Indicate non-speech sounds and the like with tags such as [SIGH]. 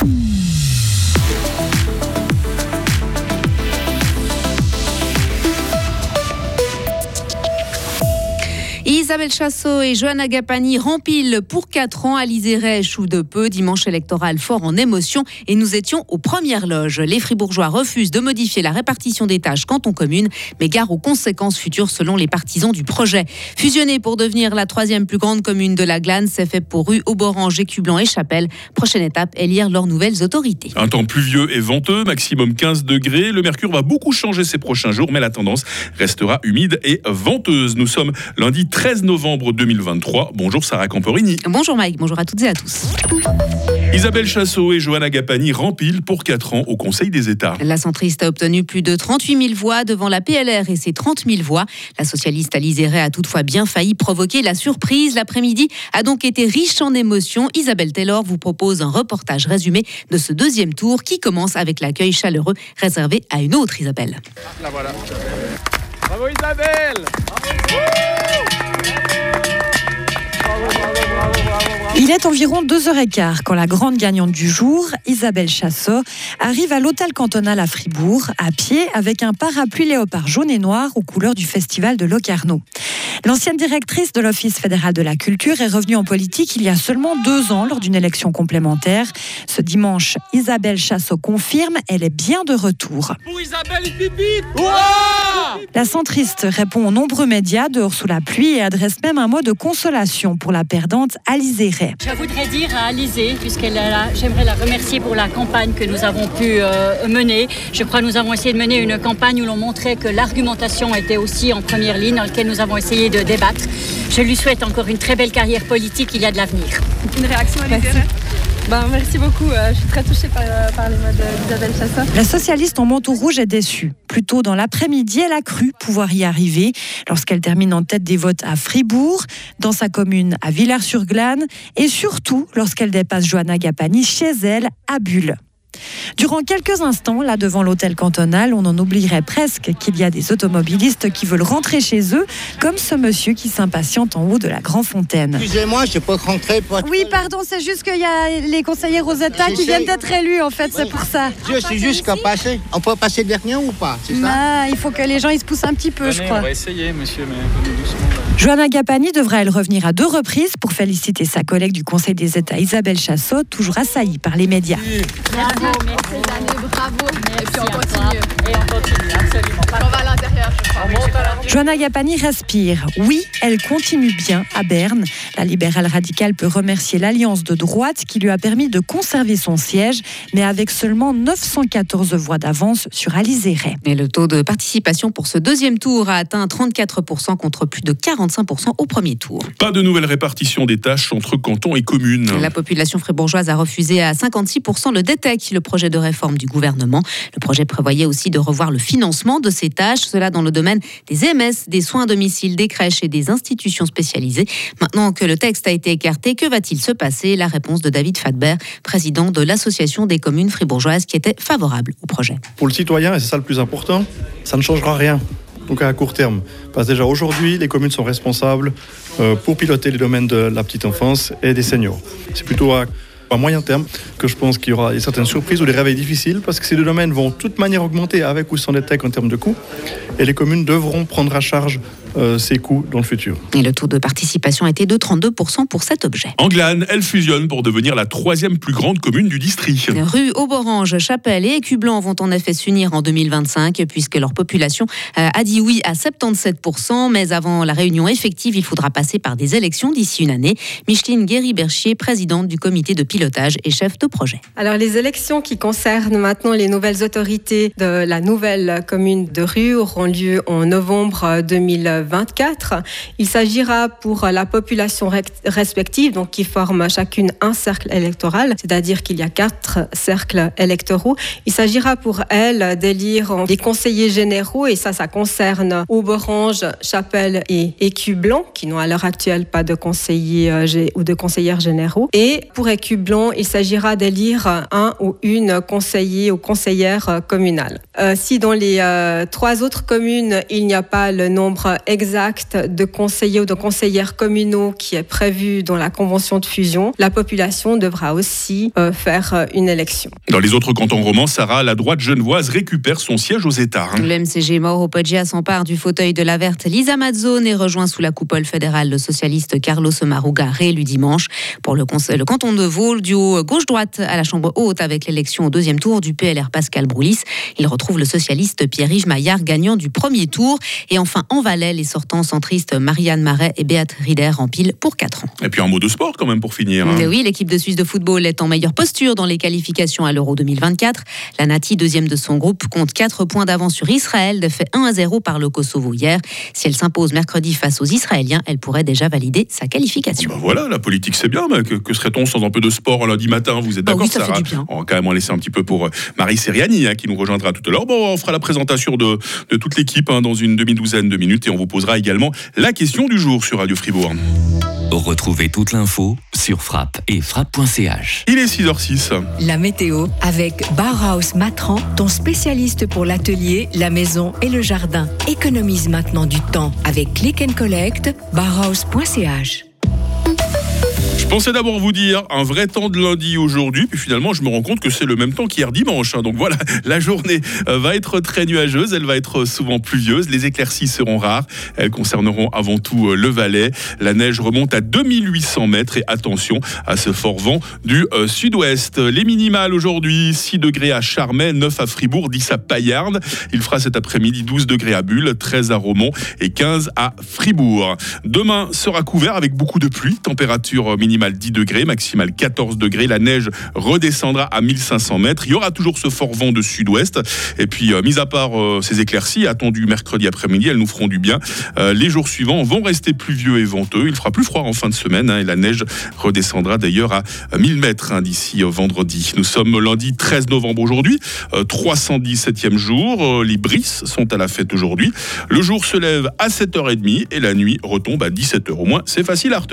Mm-hmm. Isabelle Chassot et Johanna Gapani rempilent pour 4 ans à l'Iséré ou de peu. Dimanche électoral fort en émotion et nous étions aux premières loges. Les Fribourgeois refusent de modifier la répartition des tâches canton commune, mais gare aux conséquences futures selon les partisans du projet. Fusionner pour devenir la troisième plus grande commune de la Glane, c'est fait pour rue, Auborange, Écublanc et Chapelle. Prochaine étape, élire leurs nouvelles autorités. Un temps pluvieux et venteux, maximum 15 degrés. Le mercure va beaucoup changer ces prochains jours, mais la tendance restera humide et venteuse. Nous sommes lundi 13 novembre 2023. Bonjour Sarah Camporini. Bonjour Mike, bonjour à toutes et à tous. Isabelle Chassot et Johanna Gapani rempilent pour 4 ans au Conseil des États. La centriste a obtenu plus de 38 000 voix devant la PLR et ses 30 000 voix. La socialiste Alice a toutefois bien failli provoquer la surprise. L'après-midi a donc été riche en émotions. Isabelle Taylor vous propose un reportage résumé de ce deuxième tour qui commence avec l'accueil chaleureux réservé à une autre Isabelle. La voilà. Bravo Isabelle Il est environ 2h15 quand la grande gagnante du jour, Isabelle Chassot, arrive à l'hôtel cantonal à Fribourg, à pied, avec un parapluie léopard jaune et noir aux couleurs du festival de Locarno. L'ancienne directrice de l'Office fédéral de la culture est revenue en politique il y a seulement deux ans lors d'une élection complémentaire. Ce dimanche, Isabelle Chassot confirme, elle est bien de retour. Pour Isabelle La centriste répond aux nombreux médias dehors sous la pluie et adresse même un mot de consolation pour la perdante Alizé Ray. Je voudrais dire à Alizé, puisqu'elle est là, j'aimerais la remercier pour la campagne que nous avons pu euh, mener. Je crois que nous avons essayé de mener une campagne où l'on montrait que l'argumentation était aussi en première ligne, dans laquelle nous avons essayé de débattre. Je lui souhaite encore une très belle carrière politique, il y a de l'avenir. Une réaction à merci. Ben, merci beaucoup, euh, je suis très touchée par, euh, les mots d'Isabelle Chassa. La socialiste en manteau rouge est déçue. Plus tôt dans l'après-midi, elle a cru pouvoir y arriver lorsqu'elle termine en tête des votes à Fribourg, dans sa commune à Villars-sur-Glane et surtout lorsqu'elle dépasse Johanna Gapani chez elle à Bulle. Durant quelques instants, là devant l'hôtel cantonal, on en oublierait presque qu'il y a des automobilistes qui veulent rentrer chez eux, comme ce monsieur qui s'impatiente en haut de la Grand Fontaine. Excusez-moi, je peux rentrer. Oui, pardon, c'est juste qu'il y a les conseillers Rosetta qui viennent d'être élus, en fait, c'est pour ça. Je suis juste qu'à passer. On peut passer derrière ou pas C'est ça? Ah, Il faut que les gens ils se poussent un petit peu, je crois. On va essayer, monsieur, mais doucement. Johanna Gapani devra elle revenir à deux reprises pour féliciter sa collègue du Conseil des États Isabelle Chassot, toujours assaillie par les médias. Bravo, merci bravo. Et puis on continue. Et on continue, absolument. On Johanna Gapani respire. Oui, elle continue bien à Berne. La libérale radicale peut remercier l'alliance de droite qui lui a permis de conserver son siège, mais avec seulement 914 voix d'avance sur Alice Ray. Et le taux de participation pour ce deuxième tour a atteint 34% contre plus de 40 au premier tour. Pas de nouvelle répartition des tâches entre cantons et communes. La population fribourgeoise a refusé à 56% le DETEC, le projet de réforme du gouvernement. Le projet prévoyait aussi de revoir le financement de ces tâches, cela dans le domaine des MS, des soins à domicile, des crèches et des institutions spécialisées. Maintenant que le texte a été écarté, que va-t-il se passer? La réponse de David Fadbert, président de l'Association des communes fribourgeoises, qui était favorable au projet. Pour le citoyen, et c'est ça le plus important, ça ne changera rien donc à court terme. Parce déjà aujourd'hui, les communes sont responsables euh, pour piloter les domaines de la petite enfance et des seniors. C'est plutôt à, moyen terme que je pense qu'il y aura certaines surprises ou des réveils difficiles parce que ces deux domaines vont de toute manière augmenter avec ou sans les en termes de coûts et les communes devront prendre à charge ses coûts dans le futur. Et le taux de participation a été de 32% pour cet objet. Anglane, elle fusionne pour devenir la troisième plus grande commune du district. Rue Auborange, Chapelle et Écublanc vont en effet s'unir en 2025 puisque leur population euh, a dit oui à 77%. Mais avant la réunion effective, il faudra passer par des élections d'ici une année. Micheline Guéry-Berchier, présidente du comité de pilotage et chef de projet. Alors les élections qui concernent maintenant les nouvelles autorités de la nouvelle commune de Rue auront lieu en novembre 2020. 24. Il s'agira pour la population respective, donc qui forment chacune un cercle électoral, c'est-à-dire qu'il y a quatre cercles électoraux. Il s'agira pour elles d'élire des conseillers généraux, et ça, ça concerne Auberange, Chapelle et Écublanc, qui n'ont à l'heure actuelle pas de conseillers euh, ou de conseillères généraux. Et pour Écublanc, il s'agira d'élire un ou une conseiller ou conseillère communale. Euh, si dans les euh, trois autres communes, il n'y a pas le nombre exact de conseillers ou de conseillères communaux qui est prévu dans la convention de fusion, la population devra aussi euh, faire euh, une élection. Dans les autres cantons romans, Sarah, la droite genevoise récupère son siège aux États. Le MCG Mauro Poggia s'empare du fauteuil de la verte Lisa Mazzone et rejoint sous la coupole fédérale le socialiste Carlos Maruga réélu dimanche. Pour le, le canton de Vaud, le duo gauche-droite à la Chambre haute avec l'élection au deuxième tour du PLR Pascal Broulis. Il retrouve le socialiste Pierre-Yves Maillard gagnant du premier tour. Et enfin, en Valais, les sortants centristes Marianne Marais et Béat Rieder en pile pour 4 ans. Et puis un mot de sport quand même pour finir. hein. Oui, l'équipe de Suisse de football est en meilleure posture dans les qualifications à l'Euro 2024. La Nati, deuxième de son groupe, compte 4 points d'avance sur Israël, défait 1 à 0 par le Kosovo hier. Si elle s'impose mercredi face aux Israéliens, elle pourrait déjà valider sa qualification. Ben voilà, la politique c'est bien, mais que, que serait-on sans un peu de sport un lundi matin Vous êtes Bah d'accord, oui, ça fait Sarah du bien. On va quand même en laisser un petit peu pour euh, Marie Seriani, hein, qui nous rejoindra tout à l'heure. Bon, on fera la présentation de, de toute l'équipe hein, dans une demi-douzaine de minutes et on vous posera également la question du jour sur Radio Fribourg. Retrouvez toute l'info sur frappe et frappe.ch. Il est 6h06. La météo avec Bauhaus Matran, ton spécialiste pour l'atelier, la maison et le jardin. Économise maintenant du temps avec Click and Collect, bauhaus.ch. Pensais d'abord vous dire un vrai temps de lundi aujourd'hui, puis finalement je me rends compte que c'est le même temps qu'hier dimanche. hein. Donc voilà, [LAUGHS] la journée euh, va être très nuageuse, elle va être souvent pluvieuse, les éclaircies seront rares, elles concerneront avant tout euh, le Valais. La neige remonte à 2800 mètres et attention à ce fort vent du euh, sud-ouest. Les minimales aujourd'hui, 6 degrés à Charmey, 9 à Fribourg, 10 à Payarn. Il fera cet après-midi 12 degrés à Bulle, 13 à Romont et 15 à Fribourg. Demain sera couvert avec beaucoup de pluie, température minimale 10 degrés, maximale 14 degrés. La neige redescendra à 1500 mètres. Il y aura toujours ce fort vent de sud-ouest. Et puis, euh, mis à part euh, ces éclaircies attendues mercredi après-midi, elles nous feront du bien. Euh, les jours suivants vont rester pluvieux et venteux. Il fera plus froid en fin de semaine hein, et la neige redescendra d'ailleurs à 1000 mètres hein, d'ici vendredi. Nous sommes lundi 13 novembre aujourd'hui, euh, 317e jour. Les brises sont à la fête aujourd'hui. Le jour se lève à 7h30 et la nuit retombe à 17h. Au moins, c'est facile à retenir.